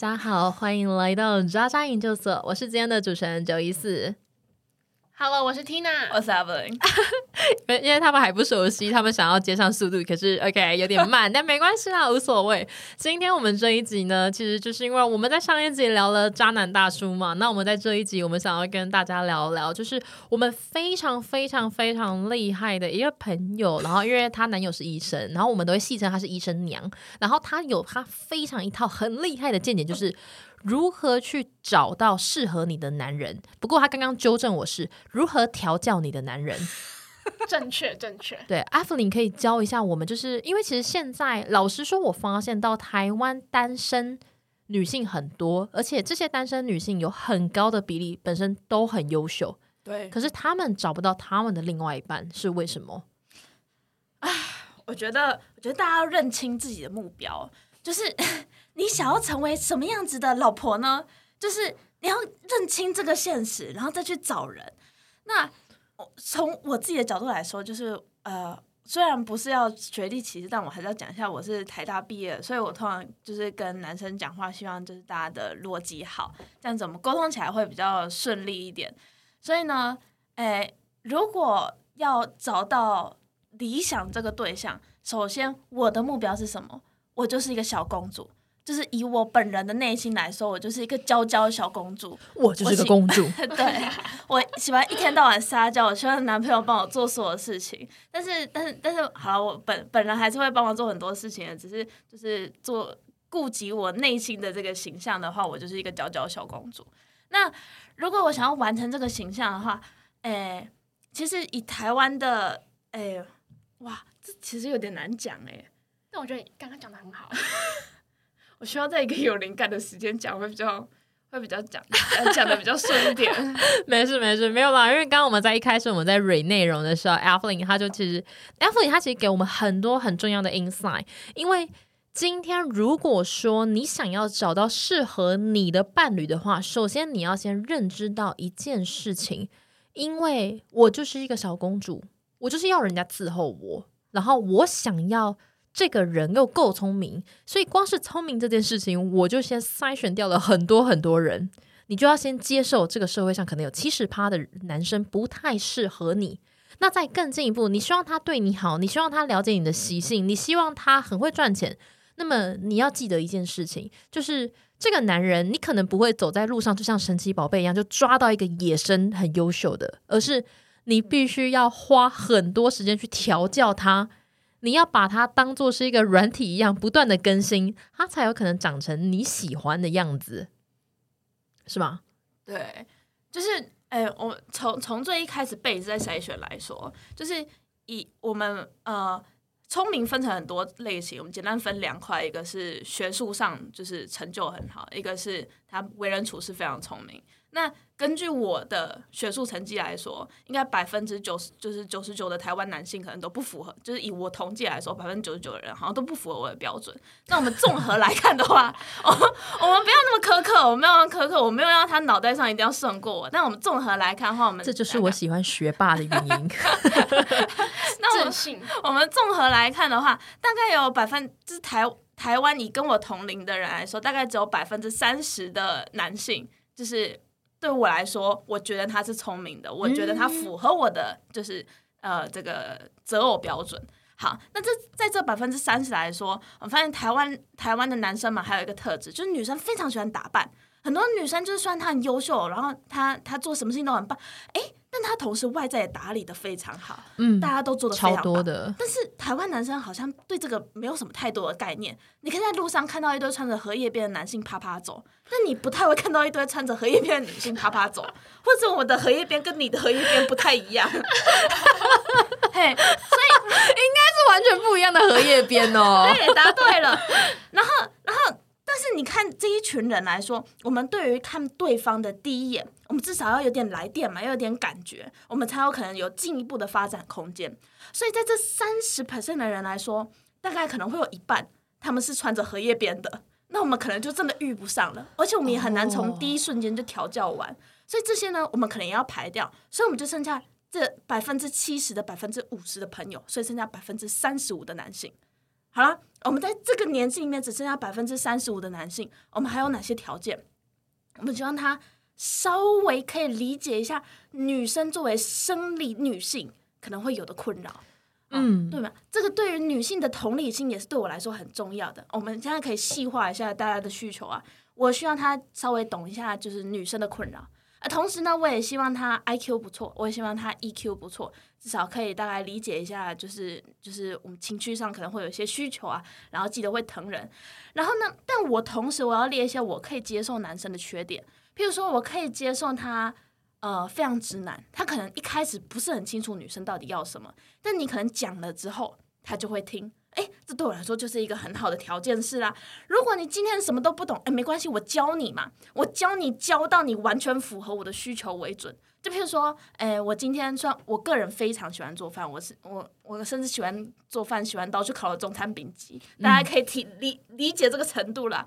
大家好，欢迎来到渣渣研究所，我是今天的主持人九一四。Hello，我是 Tina，我是 Evelyn，因为因为他们还不熟悉，他们想要接上速度，可是 OK 有点慢，但没关系啦，无所谓。今天我们这一集呢，其实就是因为我们在上一集聊了渣男大叔嘛，那我们在这一集，我们想要跟大家聊聊，就是我们非常非常非常厉害的一个朋友，然后因为她男友是医生，然后我们都会戏称她是医生娘，然后她有她非常一套很厉害的见解，就是。如何去找到适合你的男人？不过他刚刚纠正我是如何调教你的男人。正确正确。对，阿芙琳可以教一下我们，就是因为其实现在老实说，我发现到台湾单身女性很多，而且这些单身女性有很高的比例本身都很优秀，对，可是她们找不到他们的另外一半，是为什么？我觉得，我觉得大家要认清自己的目标，就是你想要成为什么样子的老婆呢？就是你要认清这个现实，然后再去找人。那我从我自己的角度来说，就是呃，虽然不是要学历歧视，但我还是要讲一下，我是台大毕业，所以我通常就是跟男生讲话，希望就是大家的逻辑好，这样子我们沟通起来会比较顺利一点。所以呢，诶，如果要找到理想这个对象，首先我的目标是什么？我就是一个小公主，就是以我本人的内心来说，我就是一个娇娇小公主。我就是个公主，对我喜欢一天到晚撒娇，我希望男朋友帮我做所有事情。但是，但是，但是，好了，我本本人还是会帮忙做很多事情的，只是就是做顾及我内心的这个形象的话，我就是一个娇娇小公主。那如果我想要完成这个形象的话，诶、其实以台湾的，诶、哇，这其实有点难讲诶、但我觉得你刚刚讲的很好，我需要在一个有灵感的时间讲，会比较会比较讲讲的比较顺一点。没事没事，没有啦。因为刚刚我们在一开始我们在蕊内容的时候 a f l i n 他就其实 a f l i n 他其实给我们很多很重要的 insight，因为今天如果说你想要找到适合你的伴侣的话，首先你要先认知到一件事情，因为我就是一个小公主，我就是要人家伺候我，然后我想要。这个人又够聪明，所以光是聪明这件事情，我就先筛选掉了很多很多人。你就要先接受这个社会上可能有七十趴的男生不太适合你。那再更进一步，你希望他对你好，你希望他了解你的习性，你希望他很会赚钱。那么你要记得一件事情，就是这个男人，你可能不会走在路上就像神奇宝贝一样，就抓到一个野生很优秀的，而是你必须要花很多时间去调教他。你要把它当做是一个软体一样，不断的更新，它才有可能长成你喜欢的样子，是吧？对，就是哎、我从从最一开始被在筛选来说，就是以我们呃聪明分成很多类型，我们简单分两块，一个是学术上就是成就很好，一个是他为人处事非常聪明。那根据我的学术成绩来说，应该百分之九十就是九十九的台湾男性可能都不符合，就是以我统计来说，百分之九十九的人好像都不符合我的标准。那我们综合来看的话，我们我们不要那么苛刻，我没有那么苛刻，我没有要他脑袋上一定要胜过我。但我们综合来看的话，我们这就是我喜欢学霸的原因。那我信。我们综合来看的话，大概有百分之台台湾以跟我同龄的人来说，大概只有百分之三十的男性，就是对我来说，我觉得他是聪明的，我觉得他符合我的就是呃这个择偶标准。好，那这在这百分之三十来说，我发现台湾台湾的男生嘛，还有一个特质，就是女生非常喜欢打扮。很多女生就是虽然她很优秀，然后她她做什么事情都很棒，诶，但他同时外在也打理的非常好，嗯，大家都做的非超常。多的，但是台湾男生好像对这个没有什么太多的概念。你可以在路上看到一堆穿着荷叶边的男性啪啪走，但你不太会看到一堆穿着荷叶边的女性啪啪走，或者我的荷叶边跟你的荷叶边不太一样。嘿，所以应该是完全不一样的荷叶边哦。对，答对了。然后，然后，但是你看这一群人来说，我们对于看对方的第一眼，我们至少要有点来电嘛，要有点感觉，我们才有可能有进一步的发展空间。所以在这三十 percent 的人来说，大概可能会有一半他们是穿着荷叶边的，那我们可能就真的遇不上了，而且我们也很难从第一瞬间就调教完。所以这些呢，我们可能也要排掉，所以我们就剩下这百分之七十的百分之五十的朋友，所以剩下百分之三十五的男性。好了，我们在这个年纪里面只剩下百分之三十五的男性，我们还有哪些条件？我们希望他稍微可以理解一下女生作为生理女性可能会有的困扰。嗯，对吗？这个对于女性的同理心也是对我来说很重要的。我们现在可以细化一下大家的需求啊。我希望他稍微懂一下，就是女生的困扰啊。同时呢，我也希望他 I Q 不错，我也希望他 E Q 不错，至少可以大概理解一下，就是就是我们情绪上可能会有一些需求啊。然后记得会疼人。然后呢，但我同时我要列一些我可以接受男生的缺点，譬如说我可以接受他。呃，非常直男，他可能一开始不是很清楚女生到底要什么，但你可能讲了之后，他就会听。哎，这对我来说就是一个很好的条件是啦。如果你今天什么都不懂，哎，没关系，我教你嘛，我教你教到你完全符合我的需求为准。就譬如说，哎，我今天算我个人非常喜欢做饭，我是我我甚至喜欢做饭，喜欢到去考了中餐丙级，大家可以体理理解这个程度了。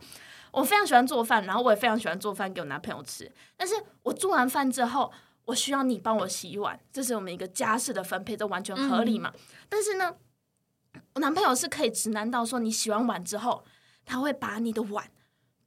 我非常喜欢做饭，然后我也非常喜欢做饭给我男朋友吃。但是我做完饭之后，我需要你帮我洗碗，这是我们一个家事的分配，这完全合理嘛？但是呢，我男朋友是可以直男到说，你洗完碗之后，他会把你的碗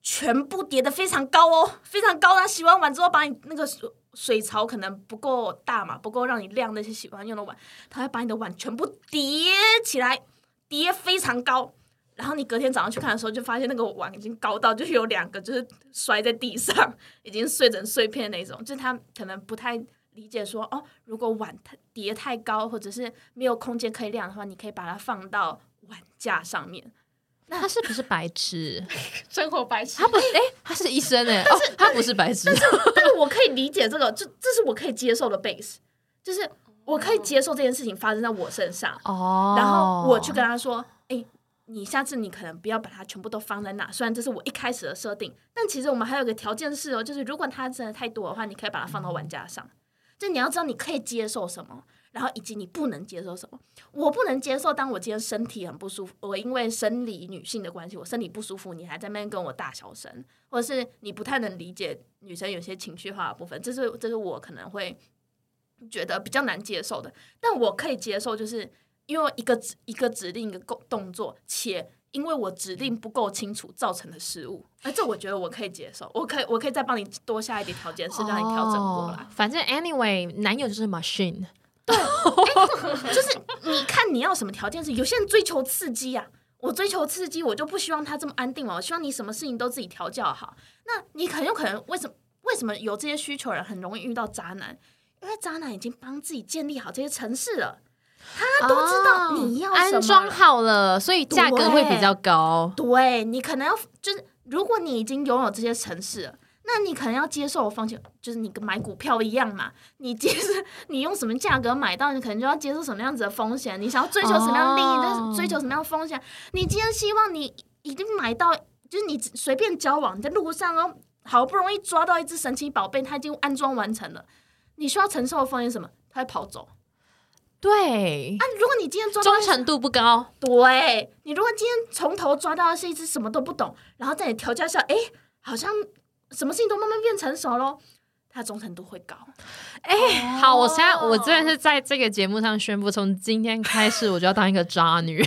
全部叠得非常高哦，非常高。他洗完碗之后，把你那个水水槽可能不够大嘛，不够让你晾那些喜欢用的碗，他会把你的碗全部叠起来，叠非常高。然后你隔天早上去看的时候，就发现那个碗已经高到，就是有两个就是摔在地上，已经碎成碎片那种。就他可能不太理解说，哦，如果碗太叠太高，或者是没有空间可以晾的话，你可以把它放到碗架上面。那他是不是白痴？生活白痴他。不是，哎、他是医生哎，哦，他不是白痴，但是我可以理解这个，这这是我可以接受的 base，就是我可以接受这件事情发生在我身上。哦，然后我去跟他说：“哎、你下次你可能不要把它全部都放在那。虽然这是我一开始的设定，但其实我们还有个条件是哦，就是如果它真的太多的话，你可以把它放到碗架上。就你要知道你可以接受什么，然后以及你不能接受什么。我不能接受，当我今天身体很不舒服，我因为生理女性的关系，我身体不舒服，你还在那边跟我大小声，或者是你不太能理解女生有些情绪化的部分，这是这是我可能会觉得比较难接受的。但我可以接受，就是因为一个指一个指令一个动动作，且因为我指令不够清楚造成的失误，而这我觉得我可以接受，我可以我可以再帮你多下一点条件，是让你调整过来。哦反正 anyway，男友就是 machine，对就是你看你要什么条件是，有些人追求刺激呀、我追求刺激，我就不希望他这么安定嘛，我希望你什么事情都自己调教好。那你很有可能为什么为什么有这些需求人很容易遇到渣男？因为渣男已经帮自己建立好这些城市了，他都知道你要安装好了，所以价格会比较高。对你可能要就是，如果你已经拥有这些城市了，那你可能要接受我风险，就是你跟买股票一样嘛，你接受你用什么价格买到，你可能就要接受什么样子的风险。你想要追求什么样利益，哦就是追求什么样的风险。你今天希望你已经买到，就是你随便交往，你在路上哦，好不容易抓到一只神奇宝贝，它已经安装完成了，你需要承受的风险是什么？它会跑走。对，啊，如果你今天抓到忠诚度不高。对你，如果今天从头抓到的是一只什么都不懂，然后在你调教下，哎，好像什么事情都慢慢变成熟喽，他忠诚度会高。哎、好，我现在我真的是在这个节目上宣布，从今天开始我就要当一个渣女。我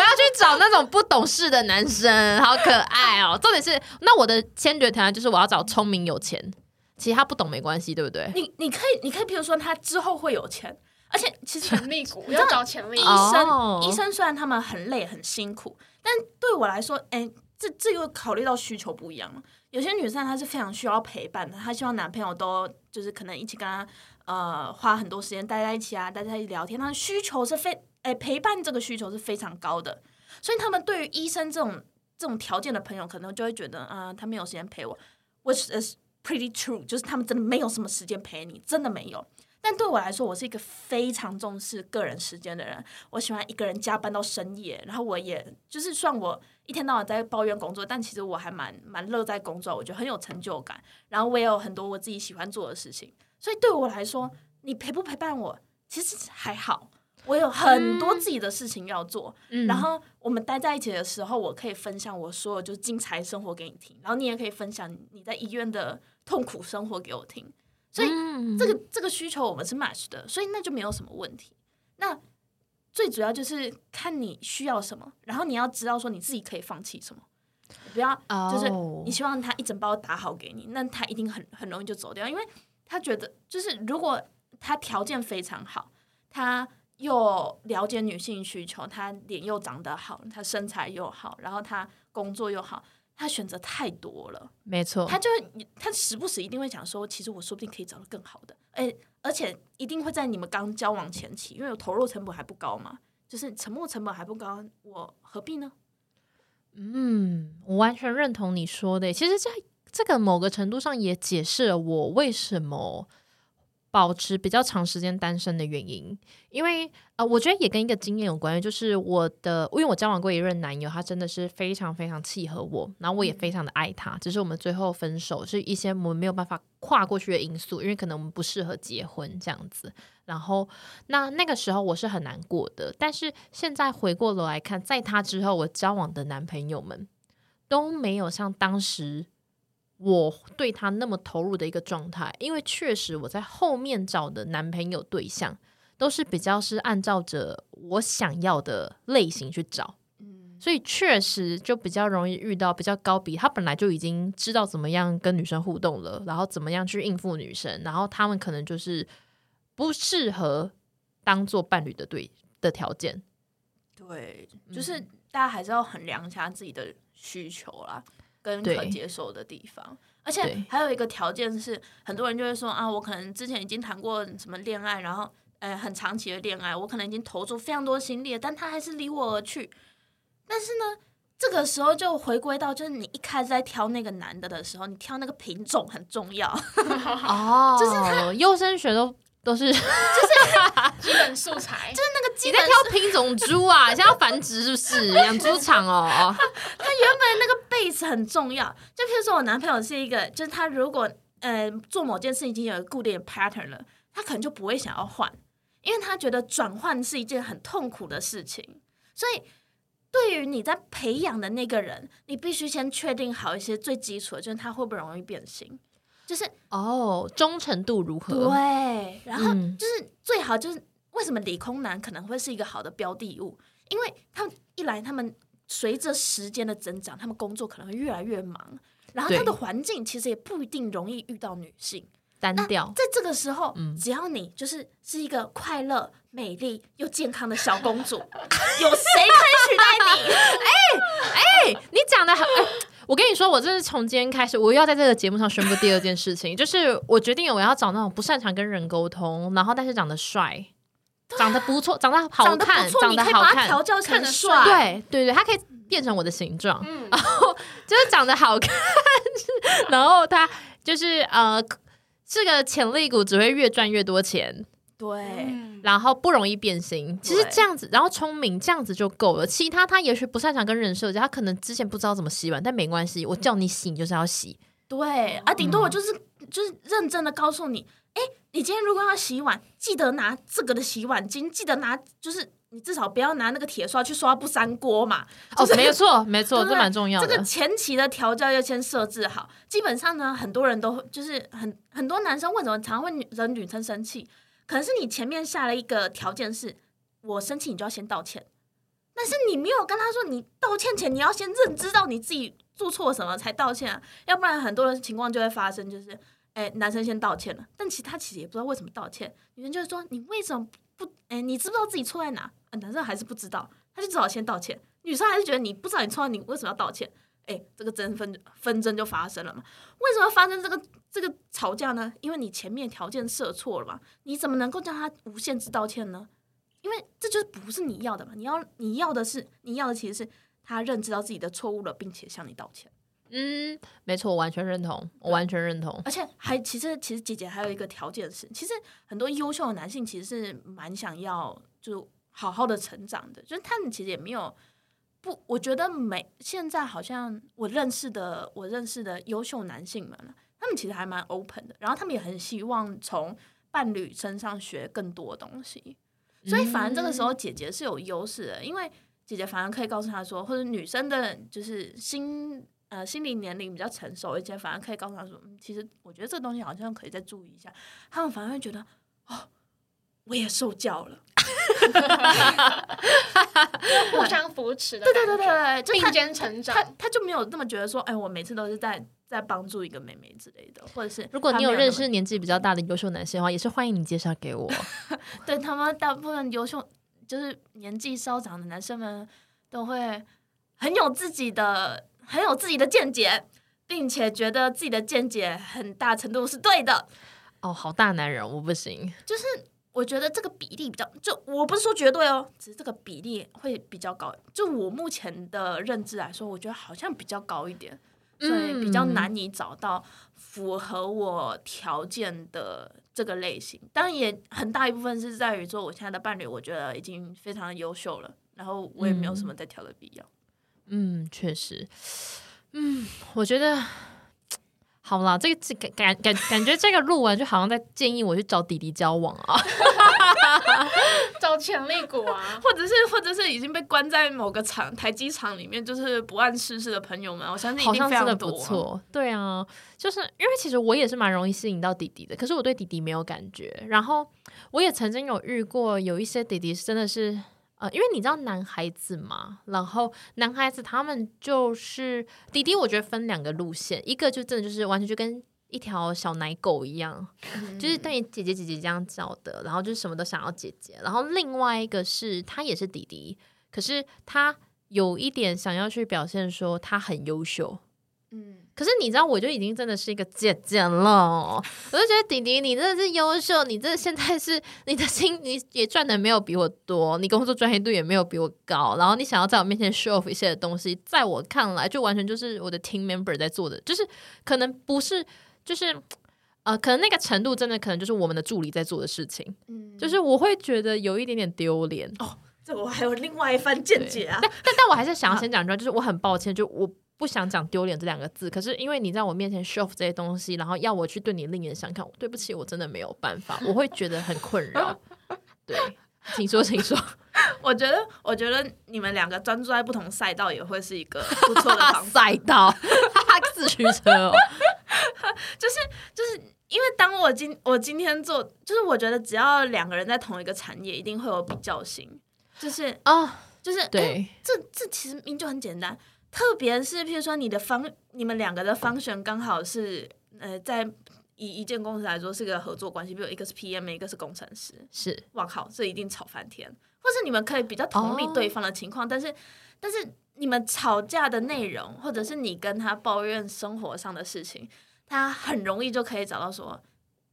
要去找那种不懂事的男生，好可爱哦！重点是，那我的先决条件就是我要找聪明有钱，其实他不懂没关系，对不对？你你可以，你可以，比如说他之后会有钱，而且其实潜力股要找潜力医股，生、哦医生虽然他们很累很辛苦，但对我来说，哎，这这又考虑到需求不一样了。有些女生她是非常需要陪伴的，她希望男朋友都就是可能一起跟她呃花很多时间待在一起啊，待在一起聊天，她的需求是非哎陪伴这个需求是非常高的，所以他们对于医生这种这种条件的朋友，可能就会觉得啊、呃他没有时间陪我，which is pretty true，就是他们真的没有什么时间陪你，真的没有。但对我来说，我是一个非常重视个人时间的人。我喜欢一个人加班到深夜，然后我也就是算我一天到晚在抱怨工作，但其实我还蛮蛮乐在工作，我觉得很有成就感。然后我也有很多我自己喜欢做的事情，所以对我来说，你陪不陪伴我其实还好。我有很多自己的事情要做，嗯然后我们待在一起的时候，我可以分享我所有就是精彩生活给你听，然后你也可以分享你在医院的痛苦生活给我听。所以嗯这个这个需求我们是 match 的，所以那就没有什么问题。那最主要就是看你需要什么，然后你要知道说你自己可以放弃什么，不要就是哦你希望他一整包打好给你，那他一定很 很容易就走掉，因为他觉得就是如果他条件非常好，他又了解女性需求，他脸又长得好，他身材又好，然后他工作又好，他选择太多了，没错，他就他时不时一定会讲说，其实我说不定可以找到更好的，哎，而且一定会在你们刚交往前期，因为我投入成本还不高嘛，就是沉没成本还不高，我何必呢？嗯，我完全认同你说的。其实这这个某个程度上也解释了我为什么保持比较长时间单身的原因。因为呃，我觉得也跟一个经验有关，就是我的，因为我交往过一任男友，他真的是非常非常契合我，然后我也非常的爱他，只是我们最后分手是一些我们没有办法跨过去的因素，因为可能我们不适合结婚这样子。然后那那个时候我是很难过的，但是现在回过头来看，在他之后我交往的男朋友们都没有像当时我对他那么投入的一个状态，因为确实我在后面找的男朋友对象都是比较是按照着我想要的类型去找。嗯所以确实就比较容易遇到比较高比，他本来就已经知道怎么样跟女生互动了，然后怎么样去应付女生，然后他们可能就是不适合当做伴侣的对的条件。对，就是大家还是要衡量一下自己的需求啦，跟可接受的地方。而且还有一个条件是，很多人就会说啊，我可能之前已经谈过什么恋爱，然后呃很长期的恋爱，我可能已经投注非常多心力了，但他还是离我而去。但是呢，这个时候就回归到，就是你一开始在挑那个男的的时候，你挑那个品种很重要。哦，就是他优生学都都是就是基本素材，就是那个基你在本挑品种猪啊？现在要繁殖是不是？养猪场哦？他原本那个 base 很重要。就譬如说我男朋友是一个，就是他如果呃做某件事已经有固定的 pattern 了，他可能就不会想要换，因为他觉得转换是一件很痛苦的事情。所以对于你在培养的那个人，你必须先确定好一些最基础的，就是他会不会容易变心，就是哦，忠诚度如何？对，然后嗯就是最好就是为什么理工男可能会是一个好的标的物，因为他们一来他们随着时间的增长，他们工作可能会越来越忙，然后他的环境其实也不一定容易遇到女性。单调。在这个时候，嗯只要你就是是一个快乐、美丽又健康的小公主，有谁可以取代你？哎、你讲的很。哎我跟你说，我这是从今天开始，我又要在这个节目上宣布第二件事情，就是我决定我要找那种不擅长跟人沟通，然后但是长得帅、长得不错、长得好长得看、不错，长你可以把它得好看，调教成帅。对对对，他可以变成我的形状，嗯，就是长得好看，然后他就是呃是个潜力股，只会越赚越多钱，对嗯然后不容易变心。其实这样子，然后聪明这样子就够了。其他他也许不擅长跟人社交，他可能之前不知道怎么洗碗，但没关系，我叫你洗，你就是要洗。对啊，顶多嗯我就是、就是认真的告诉你，哎，你今天如果要洗碗，记得拿这个的洗碗巾，记得拿就是你至少不要拿那个铁刷去刷不粘锅嘛。哦，没错没错，这蛮重要的。这个前期的调教要先设置好。基本上呢，很多人都就是很很多男生为什么常会女惹女生生气？可能是你前面下了一个条件是，我生气你就要先道歉，但是你没有跟他说，你道歉前你要先认知到你自己做错什么才道歉啊，要不然很多的情况就会发生，就是哎、男生先道歉了，但其实他其实也不知道为什么道歉，女生就是说你为什么不哎、你知不知道自己错在哪？啊男生还是不知道，他就只好先道歉，女生还是觉得你不知道你错，你为什么要道歉？哎，这个争纷纷争就发生了嘛？为什么发生这个这个吵架呢？因为你前面条件设错了嘛？你怎么能够叫他无限制道歉呢？因为这就不是你要的嘛？你要你要的是你要的其实是他认知到自己的错误了，并且向你道歉。嗯，没错，我完全认同，我完全认同。而且还其实其实姐姐还有一个条件是，其实很多优秀的男性其实是蛮想要就好好的成长的，就是他们其实也没有不，我觉得每现在好像我认识的我认识的优秀男性们啊他们其实还蛮 open 的，然后他们也很希望从伴侣身上学更多东西，所以反而这个时候姐姐是有优势的，因为姐姐反而可以告诉他说，或者女生的就是心呃心理年龄比较成熟一些，反而可以告诉他说，嗯，其实我觉得这个东西好像可以再注意一下。他们反而会觉得，哦，我也受教了。互相扶持的对，对对对对，并肩成长。他他就没有那么觉得说，哎，我每次都是在在帮助一个妹妹之类的，或者是如果你有认识年纪比较大的优秀男生的话，也是欢迎你介绍给我。对他们大部分优秀，就是年纪稍长的男生们，都会很有自己的、很有自己的见解，并且觉得自己的见解很大程度是对的。哦，好大男人，我不行。就是我觉得这个比例比较，就我不是说绝对哦，只是这个比例会比较高。就我目前的认知来说，我觉得好像比较高一点，所以比较嗯难以找到符合我条件的这个类型。当然，也很大一部分是在于说，我现在的伴侣，我觉得已经非常优秀了，然后我也没有什么再挑的必要。嗯，确实。嗯，我觉得好啦，这个这感感感感觉这个录完就好像在建议我去找弟弟交往啊。找潜力股啊！或者是，或者是已经被关在某个厂台机厂里面，就是不谙世事的朋友们，我相信一好定像真的非常多。不错，对啊，就是因为其实我也是蛮容易吸引到弟弟的，可是我对弟弟没有感觉。然后我也曾经有遇过有一些弟弟真的是，呃，因为你知道男孩子嘛，然后男孩子他们就是弟弟，我觉得分两个路线，一个就真的就是完全就跟一条小奶狗一样，嗯就是对你姐姐姐姐这样叫的，然后就是什么都想要姐姐。然后另外一个是他也是弟弟，可是他有一点想要去表现说他很优秀。嗯，可是你知道，我就已经真的是一个姐姐了，我就觉得弟弟你真的是优秀，你这现在是你的薪你也赚的没有比我多，你工作专业度也没有比我高，然后你想要在我面前 show off 一些东西，在我看来就完全就是我的 team member 在做的，就是可能不是就是。呃，可能那个程度真的可能就是我们的助理在做的事情，嗯就是我会觉得有一点点丢脸哦，这我还有另外一番见解啊。但但我还是想要先讲出来，就是我很抱歉，就我不想讲丢脸这两个字，可是因为你在我面前 show 这些东西，然后要我去对你另眼相看，对不起，我真的没有办法，我会觉得很困扰。对，请说，请说。我觉得，我觉得你们两个专注在不同赛道，也会是一个不错的。赛道，自驱车哦，就是就是因为当我今我今天做，就是我觉得只要两个人在同一个产业，一定会有比较性。就是啊，就是，哎对，这这其实明就很简单，特别是譬如说你的方，你们两个的方选刚好是呃，在以一间公司来说是个合作关系，比如一个是 PM，一个是工程师。是哇靠，这一定吵翻天。或是你们可以比较同理哦对方的情况，但是但是你们吵架的内容，或者是你跟他抱怨生活上的事情，他很容易就可以找到说，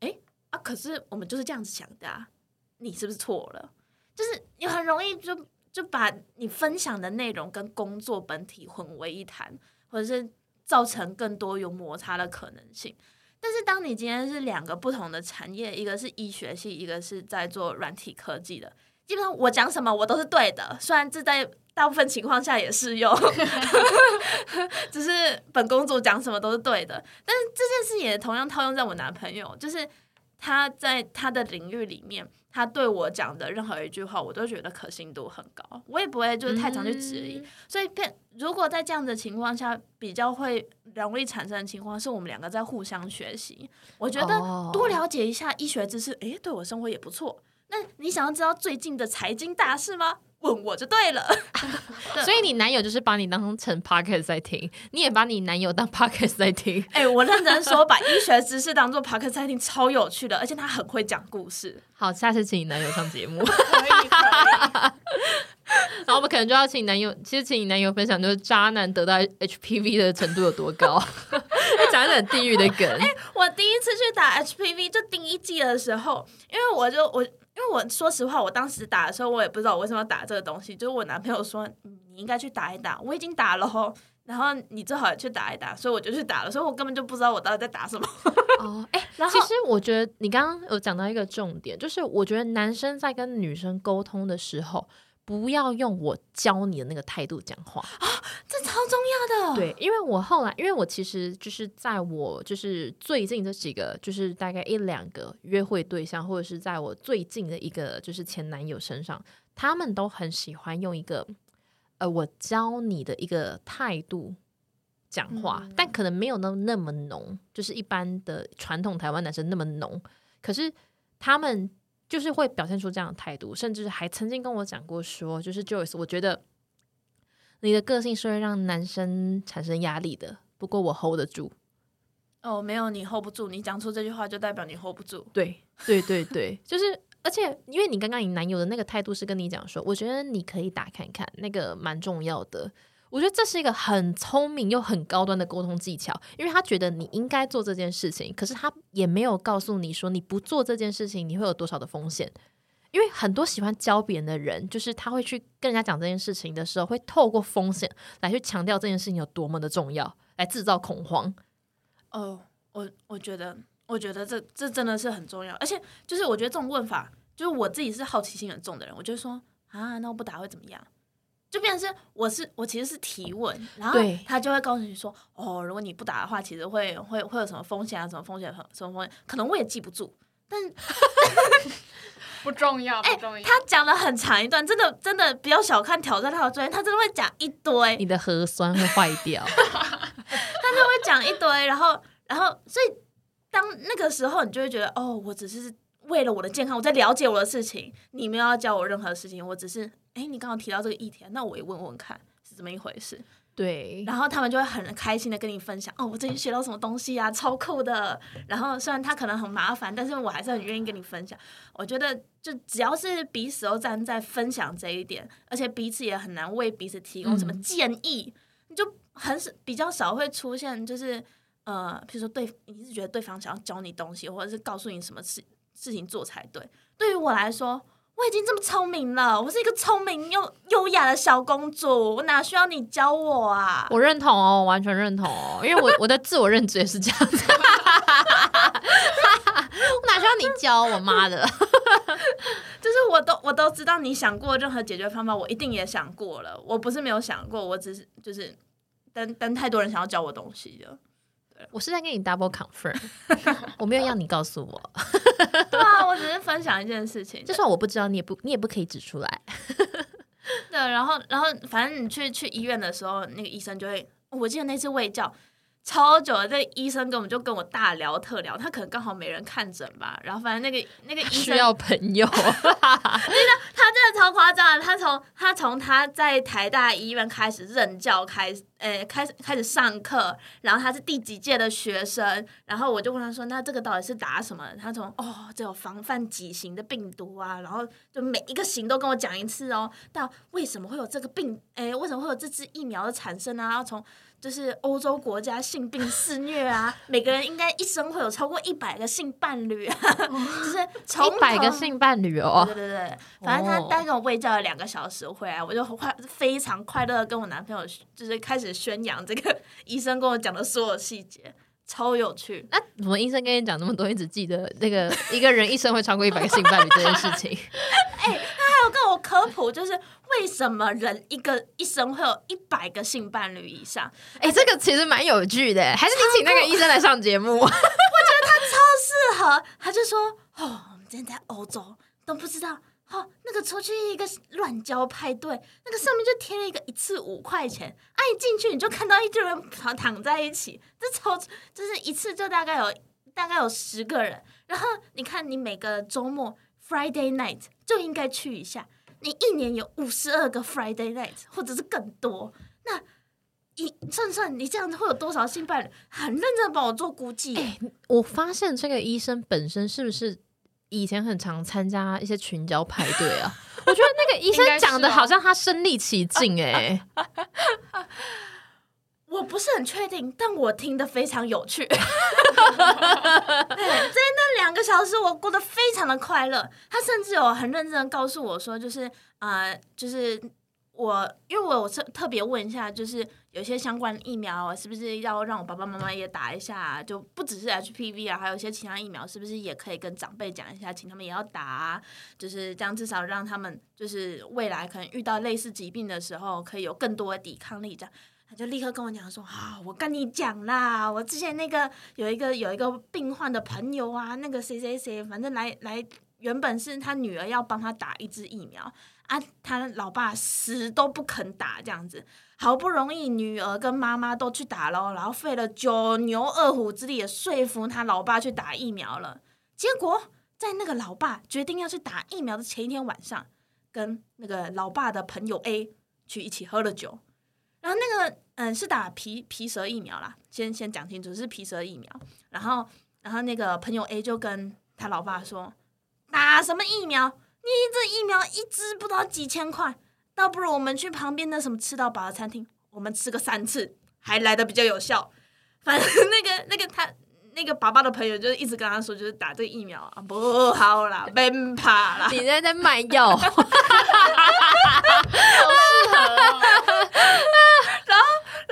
哎啊，可是我们就是这样子想的啊，你是不是错了？就是你很容易就就把你分享的内容跟工作本体混为一谈，或者是造成更多有摩擦的可能性。但是当你今天是两个不同的产业，一个是医学系，一个是在做软体科技的，基本上我讲什么我都是对的，虽然这在大部分情况下也适用，只是本公主讲什么都是对的。但是这件事也同样套用在我男朋友，就是他在他的领域里面，他对我讲的任何一句话，我都觉得可信度很高，我也不会就是太常去质疑。嗯所以变，如果在这样的情况下，比较会容易产生的情况，是我们两个在互相学习。我觉得哦多了解一下医学知识，诶，对我生活也不错。那你想要知道最近的财经大事吗？问我就对了。所以你男友就是把你当成 podcast 在听，你也把你男友当 podcast 在听。哎、我认真说，把医学知识当做 p o d c a s 超有趣的，而且他很会讲故事。好，下次请你男友上节目。然后我们可能就要请男友，其实请你男友分享，就是渣男得到 HPV 的程度有多高，讲一点地狱的梗。我第一次去打 HPV 就第一季的时候，因为我就我。因为我说实话，我当时打的时候，我也不知道我为什么要打这个东西。就是我男朋友说，嗯你应该去打一打，我已经打了吼，然后你最好也去打一打，所以我就去打了。所以我根本就不知道我到底在打什么。哦，哎、然后其实我觉得你刚刚有讲到一个重点，就是我觉得男生在跟女生沟通的时候，不要用我教你的那个态度讲话啊。这超重要的。，对，因为我后来，因为我其实就是在我就是最近这几个，就是大概一两个约会对象，或者是在我最近的一个就是前男友身上，他们都很喜欢用一个呃我教你的一个态度讲话，嗯但可能没有那那么浓，就是一般的传统台湾男生那么浓，可是他们。就是会表现出这样的态度，甚至还曾经跟我讲过说，就是 Joyce，我觉得你的个性是会让男生产生压力的，不过我 hold 得住。哦，没有你 hold 不住，你讲出这句话就代表你 hold 不住。对，对，对，对，就是，而且因为你刚刚你男友的那个态度是跟你讲说，我觉得你可以打看看，那个蛮重要的。我觉得这是一个很聪明又很高端的沟通技巧，因为他觉得你应该做这件事情，可是他也没有告诉你说你不做这件事情你会有多少的风险。因为很多喜欢教别人的人，就是他会去跟人家讲这件事情的时候，会透过风险来去强调这件事情有多么的重要，来制造恐慌。哦，我我觉得，我觉得这这真的是很重要，而且就是我觉得这种问法，就是我自己是好奇心很重的人，我就说啊，那我不打会怎么样？就变成是我是我其实是提问，然后对他就会告诉你说，哦，如果你不打的话，其实会会会有什么风险啊，什么风险，什么风险，可能我也记不住。但 不重要，不重要。他讲了很长一段，真的真的不要小看挑战他的专业，他真的会讲一堆，你的核酸会坏掉。他就会讲一堆，然后然后所以当那个时候，你就会觉得哦，我只是为了我的健康，我在了解我的事情，你没有要教我任何事情，我只是哎，你刚刚提到这个议题，那我也问问看是怎么一回事。对，然后他们就会很开心的跟你分享，哦，我最近学到什么东西啊，超酷的。然后虽然他可能很麻烦，但是我还是很愿意跟你分享。我觉得就只要是彼此都站在分享这一点，而且彼此也很难为彼此提供什么建议，你就很少比较少会出现就是呃，比如说对你是觉得对方想要教你东西，或者是告诉你什么事事情做才对。对于我来说。我已经这么聪明了，我是一个聪明又优雅的小公主，我哪需要你教我啊？我认同哦，完全认同哦，因为我我的自我认知也是这样子，我哪需要你教我妈的？就是我都我都知道你想过任何解决方法，我一定也想过了。我不是没有想过，我只是就是等等太多人想要教我东西了。我是在跟你 double confirm，我没有要你告诉我。对啊，我只是分享一件事情，就算我不知道，你也不你也不可以指出来。对，然后然后反正你去去医院的时候，那个医生就会，我记得那次胃教超久了，这医生根本就跟我大聊特聊，他可能刚好没人看诊吧，然后反正那个那个医生 需要朋友，他 真的超夸张的，他从他从他在台大医院开始任教开始，呃，开始开始上课，然后他是第几届的学生，然后我就问他说，那这个到底是打什么？他从哦，这有防范几型的病毒啊，然后就每一个型都跟我讲一次哦，到为什么会有这个病，哎，为什么会有这支疫苗的产生啊？然后从就是欧洲国家性病肆虐啊，每个人应该一生会有超过一百个性伴侣啊，就是从一百个性伴侣哦对。对对对，反正他大概跟我喂教了两个小时回来，我就快非常快乐的跟我男朋友就是开始宣扬这个医生跟我讲的所有细节，超有趣。那怎么医生跟你讲那么多，你只记得那个一个人一生会超过一百个性伴侣这件事情？还有跟我科普，就是为什么人一个一生会有一百个性伴侣以上，哎、这个其实蛮有趣的，还是你请那个医生来上节目？我觉得他超适合，他就说：“哦，我们今天在欧洲都不知道，哦，那个出去一个乱交派对，那个上面就贴了一个一次五块钱，啊，一进去你就看到一堆人躺躺在一起，这超就是一次就大概有大概有十个人，然后你看你每个周末 Friday night 就应该去一下，你一年有五十二个 Friday night 或者是更多，那。”一算算，你这样子会有多少性伴侣？很认真的帮我做估计欸。我发现这个医生本身是不是以前很常参加一些群交派对啊？我觉得那个医生讲的好像他身临其境哎、我不是很确定，但我听得非常有趣。对，在那两个小时，我过得非常的快乐。他甚至有很认真的告诉我说，就是呃，就是我，因为我有特特别问一下，就是有些相关疫苗啊，是不是要让我爸爸妈妈也打一下、啊？就不只是 HPV 啊，还有一些其他疫苗，是不是也可以跟长辈讲一下，请他们也要打、啊？就是这样，至少让他们就是未来可能遇到类似疾病的时候，可以有更多的抵抗力。这样。他就立刻跟我讲说：“啊，我跟你讲啦，我之前那个有一个有一个病患的朋友啊，那个谁谁谁，反正来来，原本是他女儿要帮他打一支疫苗啊，他老爸死都不肯打，这样子，好不容易女儿跟妈妈都去打了，然后费了九牛二虎之力也说服他老爸去打疫苗了，结果在那个老爸决定要去打疫苗的前一天晚上，跟那个老爸的朋友 A 去一起喝了酒。然后那个嗯是打皮皮蛇疫苗啦，先先讲清楚是皮蛇疫苗。然后然后那个朋友 A 就跟他老爸说：“打什么疫苗？你这疫苗一支不知道几千块，倒不如我们去旁边的什么吃到饱的餐厅，我们吃个三次，还来的比较有效。反正那个那个他那个爸爸的朋友就一直跟他说，就是打这个疫苗啊不好啦，别怕啦。你在在卖药，好适合哦。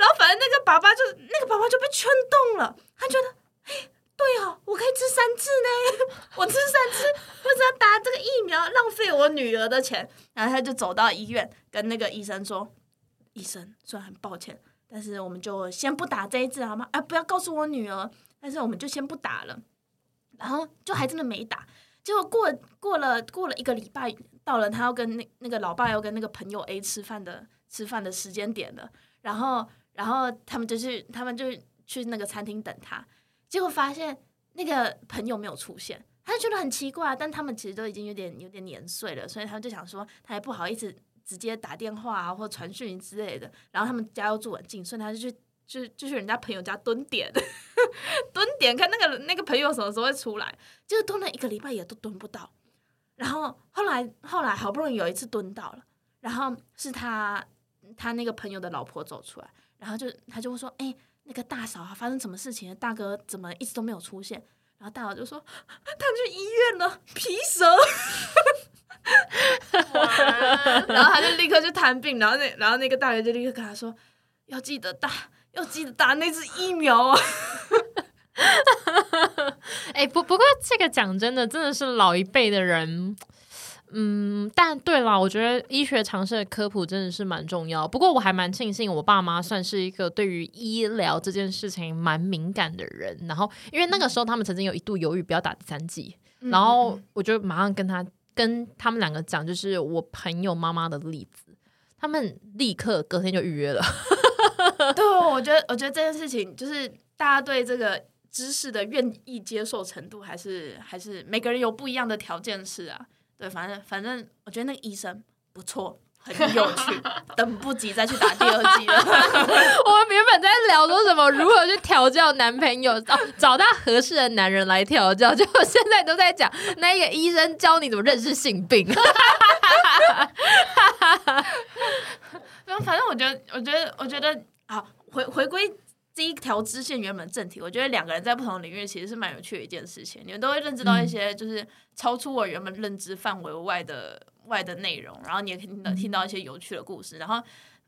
然后反正那个爸爸就那个爸爸就被圈动了，他觉得，哎，对哦，我可以吃三次呢，我吃三次，为什么要打这个疫苗，浪费我女儿的钱？然后他就走到医院，跟那个医生说，医生，虽然很抱歉，但是我们就先不打这一次好吗？啊，不要告诉我女儿，但是我们就先不打了。然后就还真的没打，结果过过了过了一个礼拜，到了他要跟那那个老爸要跟那个朋友 A 吃饭的吃饭的时间点了，然后然后他们就去他们就去那个餐厅等他，结果发现那个朋友没有出现，他就觉得很奇怪，但他们其实都已经有点有点年岁了，所以他就想说他也不好意思直接打电话啊或传讯之类的，然后他们家又住很近，所以他就去就就去人家朋友家蹲点。蹲点看那个那个朋友什么时候会出来，结果蹲了一个礼拜也都蹲不到。然后后来后来好不容易有一次蹲到了，然后是他他那个朋友的老婆走出来，然后就他就会说：“哎、那个大嫂啊，发生什么事情了？大哥怎么一直都没有出现？”然后大嫂就说：“他去医院了，皮蛇。”然后他就立刻去探病，然后那然后那个大人就立刻跟他说：“要记得打，要记得打那支疫苗啊。”哎、不不过这个讲真的，真的是老一辈的人。嗯，但对啦，我觉得医学常识的科普真的是蛮重要。不过我还蛮庆幸，我爸妈算是一个对于医疗这件事情蛮敏感的人。然后，因为那个时候他们曾经有一度犹豫不要打第三剂，然后我就马上跟他跟他们两个讲，就是我朋友妈妈的例子，他们立刻隔天就预约了。对，我觉得，我觉得这件事情就是大家对这个知识的愿意接受程度，还是还是每个人有不一样的条件是啊。对，反正反正，我觉得那个医生不错，很有趣，等不及再去打第二剂了。我们原本在聊说什么如何去调教男朋友，哦，找到合适的男人来调教，结果现在都在讲那个医生教你怎么认识性病。反正我觉得，我觉得，我觉得，好回回归这一条支线原本正题，我觉得两个人在不同领域其实是蛮有趣的一件事情，你们都会认知到一些就是超出我原本认知范围外的外的内容，然后你也可以听到听到一些有趣的故事，然后。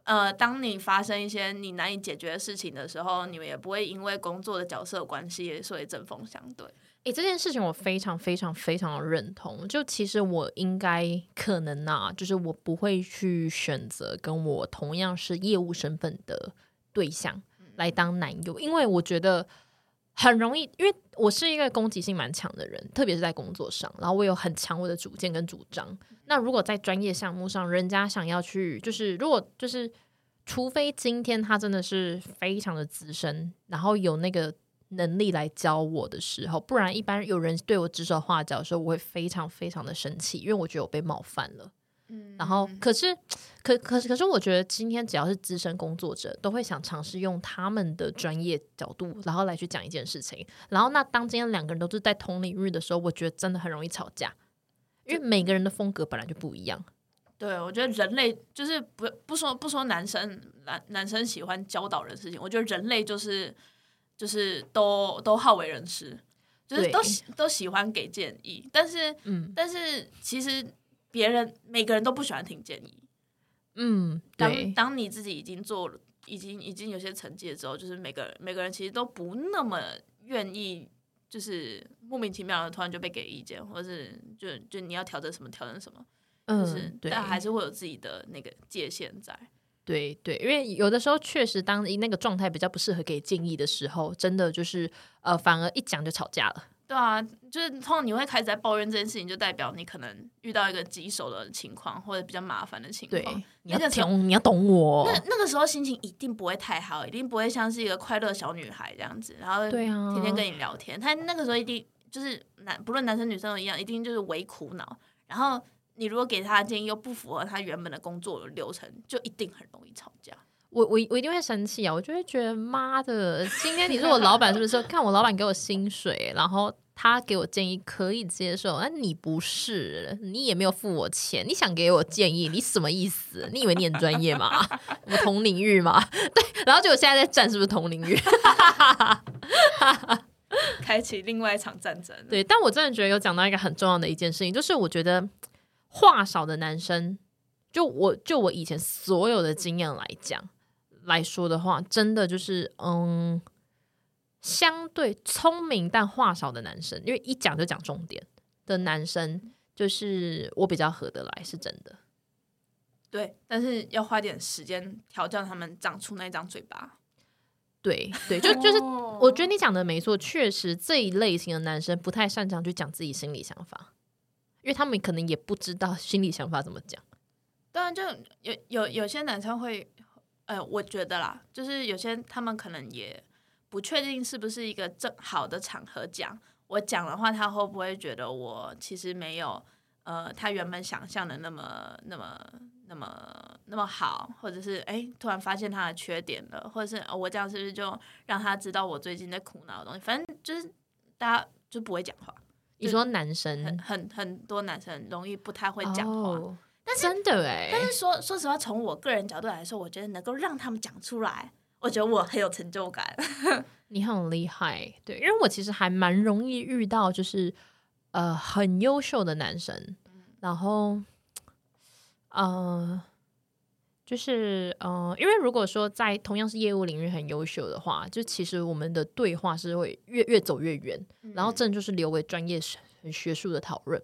呃，当你发生一些你难以解决的事情的时候，你们也不会因为工作的角色关系所以针锋相对。诶、这件事情我非常非常非常的认同。就其实我应该可能啊，就是我不会去选择跟我同样是业务身份的对象来当男友，因为我觉得很容易，因为我是一个攻击性蛮强的人，特别是在工作上，然后我有很强我的主见跟主张。那如果在专业项目上，人家想要去，就是如果就是，除非今天他真的是非常的资深，然后有那个能力来教我的时候，不然一般有人对我指手画脚的时候，我会非常非常的生气，因为我觉得我被冒犯了。嗯然后，可是，可可是，可是，我觉得今天只要是资深工作者，都会想尝试用他们的专业角度，然后来去讲一件事情。然后，那当今天两个人都是在同领域的时候，我觉得真的很容易吵架，因为每个人的风格本来就不一样。对，我觉得人类就是不不说不说男生男男生喜欢教导人事情，我觉得人类就是就是都都好为人师，就是都喜都喜欢给建议，但是嗯但是其实别人每个人都不喜欢听建议。嗯，当对，当你自己已经做了，已经已经有些成绩了之后，就是每个人每个人其实都不那么愿意，就是莫名其妙的突然就被给意见，或者是就就你要调整什么调整什么，就是嗯，对，但还是会有自己的那个界限在。对对，因为有的时候确实，当那个状态比较不适合给建议的时候，真的就是呃，反而一讲就吵架了。对啊，就是通常你会开始在抱怨这件事情，就代表你可能遇到一个棘手的情况，或者比较麻烦的情对况。，你要懂，你要懂我。那那个时候心情一定不会太好，一定不会像是一个快乐小女孩这样子，然后对啊，天天跟你聊天。他那个时候一定就是男不论男生女生都一样，一定就是为苦恼。然后你如果给他的建议又不符合他原本的工作流程，就一定很容易吵架。我我我一定会生气啊！我就会觉得妈的，今天你是我老板是不是？看我老板给我薪水，然后他给我建议可以接受，那你不是，你也没有付我钱，你想给我建议，你什么意思？你以为你很专业吗？我同领域吗？对，然后就我现在在战是不是同领域？开启另外一场战争。对，但我真的觉得有讲到一个很重要的一件事情，就是我觉得话少的男生，就我就我以前所有的经验来讲。来说的话，真的就是嗯，相对聪明但话少的男生，因为一讲就讲重点的男生，就是我比较合得来，是真的。对，但是要花点时间调教他们长出那张嘴巴。对对，就就是，我觉得你讲的没错，确实这一类型的男生不太擅长去讲自己心里想法，因为他们可能也不知道心里想法怎么讲。当然，就有有有些男生会。呃，我觉得啦，就是有些他们可能也不确定是不是一个正好的场合讲。我讲的话，他会不会觉得我其实没有呃他原本想象的那么那么那么那么好，或者是哎突然发现他的缺点了，或者是我这样是不是就让他知道我最近在苦恼的东西？反正就是大家就不会讲话。你说男生很很很多男生容易不太会讲话。但是真的哎，但是说说实话，从我个人角度来说，我觉得能够让他们讲出来，我觉得我很有成就感。你很厉害，对，因为我其实还蛮容易遇到，就是呃很优秀的男生，然后呃就是呃，因为如果说在同样是业务领域很优秀的话，就其实我们的对话是会越越走越远，然后真就是留为专业很学术的讨论，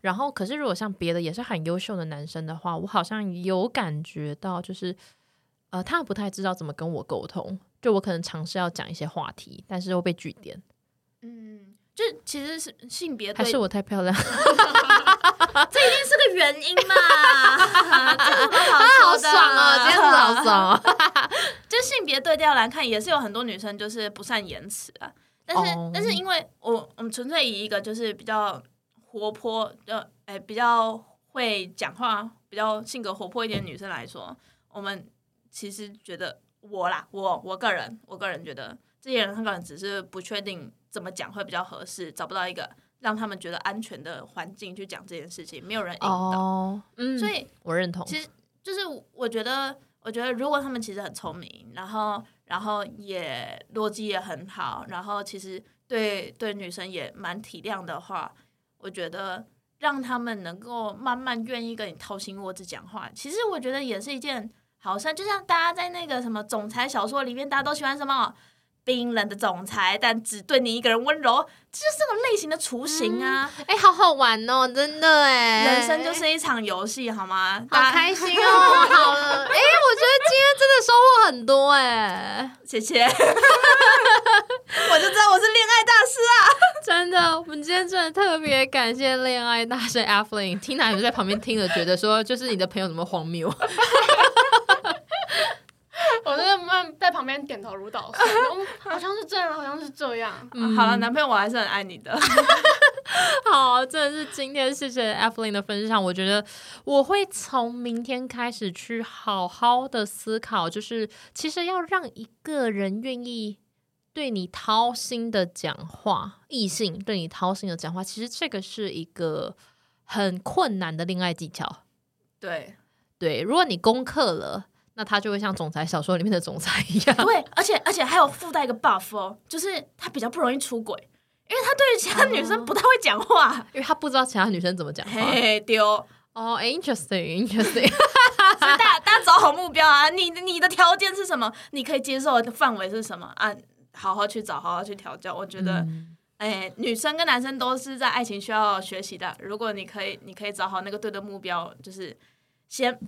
然后可是如果像别的也是很优秀的男生的话，我好像有感觉到，就是呃，他不太知道怎么跟我沟通，就我可能尝试要讲一些话题，但是又被拒点。嗯，就其实是性别还是我太漂亮，这一定是个原因嘛？好爽啊！今天好爽啊！就性别对调来看，也是有很多女生就是不善言辞啊。但是，但是，因为我我们纯粹以一个就是比较活泼的，诶，比较会讲话、比较性格活泼一点的女生来说，我们其实觉得我啦，我我个人，我个人觉得这些人他可能只是不确定怎么讲会比较合适，找不到一个让他们觉得安全的环境去讲这件事情，没有人引导，嗯，所以我认同，其实就是我觉得，我觉得如果他们其实很聪明，然后。然后也逻辑也很好，然后其实对对女生也蛮体谅的话，我觉得让他们能够慢慢愿意跟你掏心窝子讲话，其实我觉得也是一件好像。就像大家在那个什么总裁小说里面，大家都喜欢什么？冰冷的总裁，但只对你一个人温柔，这就是这种类型的雏形啊！哎，好好玩哦，真的哎，人生就是一场游戏，好吗？好开心哦！好了，哎，我觉得今天真的收获很多哎，谢谢，我就知道我是恋爱大师啊！真的，我们今天真的特别感谢恋爱大师 l i n Tina 有在旁边听了，觉得说就是你的朋友怎么荒谬。我在慢在旁边点头如捣蒜，好像是这样，好像是这样。好了，男朋友，我还是很爱你的。好，真的是今天谢谢 Evelyn 的分享。我觉得我会从明天开始去好好的思考，就是其实要让一个人愿意对你掏心的讲话，异性对你掏心的讲话，其实这个是一个很困难的恋爱技巧。对对，如果你攻克了。那他就会像总裁小说里面的总裁一样，对，而且而且还有附带一个 buff 哦，就是他比较不容易出轨，因为他对于其他女生不太会讲话，因为他不知道其他女生怎么讲话。丢哦，interesting，interesting，大家大家找好目标啊！你你的条件是什么？你可以接受的范围是什么？啊，好好去找，好好去调教。我觉得，哎，女生跟男生都是在爱情需要学习的。如果你可以，你可以找好那个对的目标，就是先。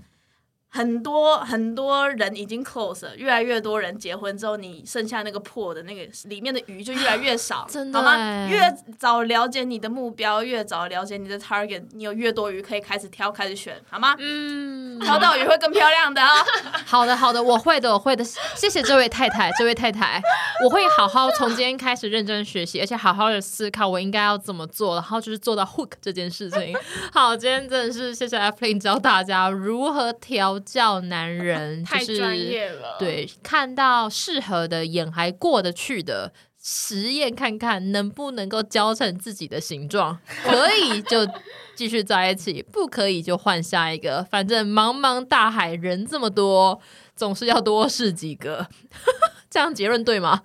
很多很多人已经 close 了，越来越多人结婚之后，你剩下那个破的那个里面的鱼就越来越少，真的好吗？欸越早了解你的目标，越早了解你的 target，你有越多鱼可以开始挑，开始选，好吗？嗯，挑到鱼会更漂亮的啊！好的，好的，我会的，我会的。谢谢这位太太，这位太太，我会好好从今天开始认真学习，而且好好的思考我应该要怎么做，然后就是做到 hook 这件事情。好，今天真的是谢谢 a p p l i n 教大家如何调教男人，就是太专业了。，对，看到适合的眼还过得去的。实验看看能不能够教成自己的形状，可以就继续在一起，不可以就换下一个。反正茫茫大海人这么多，总是要多试几个。这样结论对吗？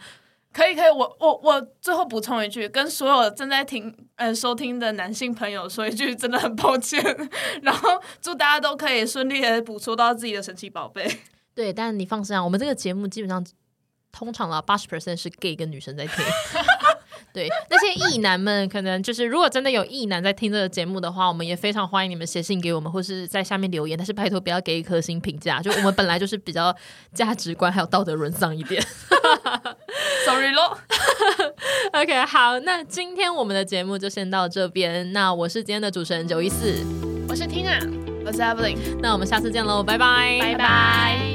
可以，可以，我我我最后补充一句，跟所有正在听呃收听的男性朋友说一句，真的很抱歉。然后祝大家都可以顺利的捕捉到自己的神奇宝贝。对，但你放心啊，我们这个节目基本上通常了八十 percent 是 gay 跟女生在听。对，那些异男们可能就是，如果真的有异男在听这个节目的话，我们也非常欢迎你们写信给我们，或是在下面留言。但是拜托不要给一颗星评价，就我们本来就是比较价值观还有道德沦丧一点。Sorry 咯，OK，好，那今天我们的节目就先到这边。那我是今天的主持人九一四，我是 Tina，我是 Evelyn。那我们下次见喽，拜拜，拜拜。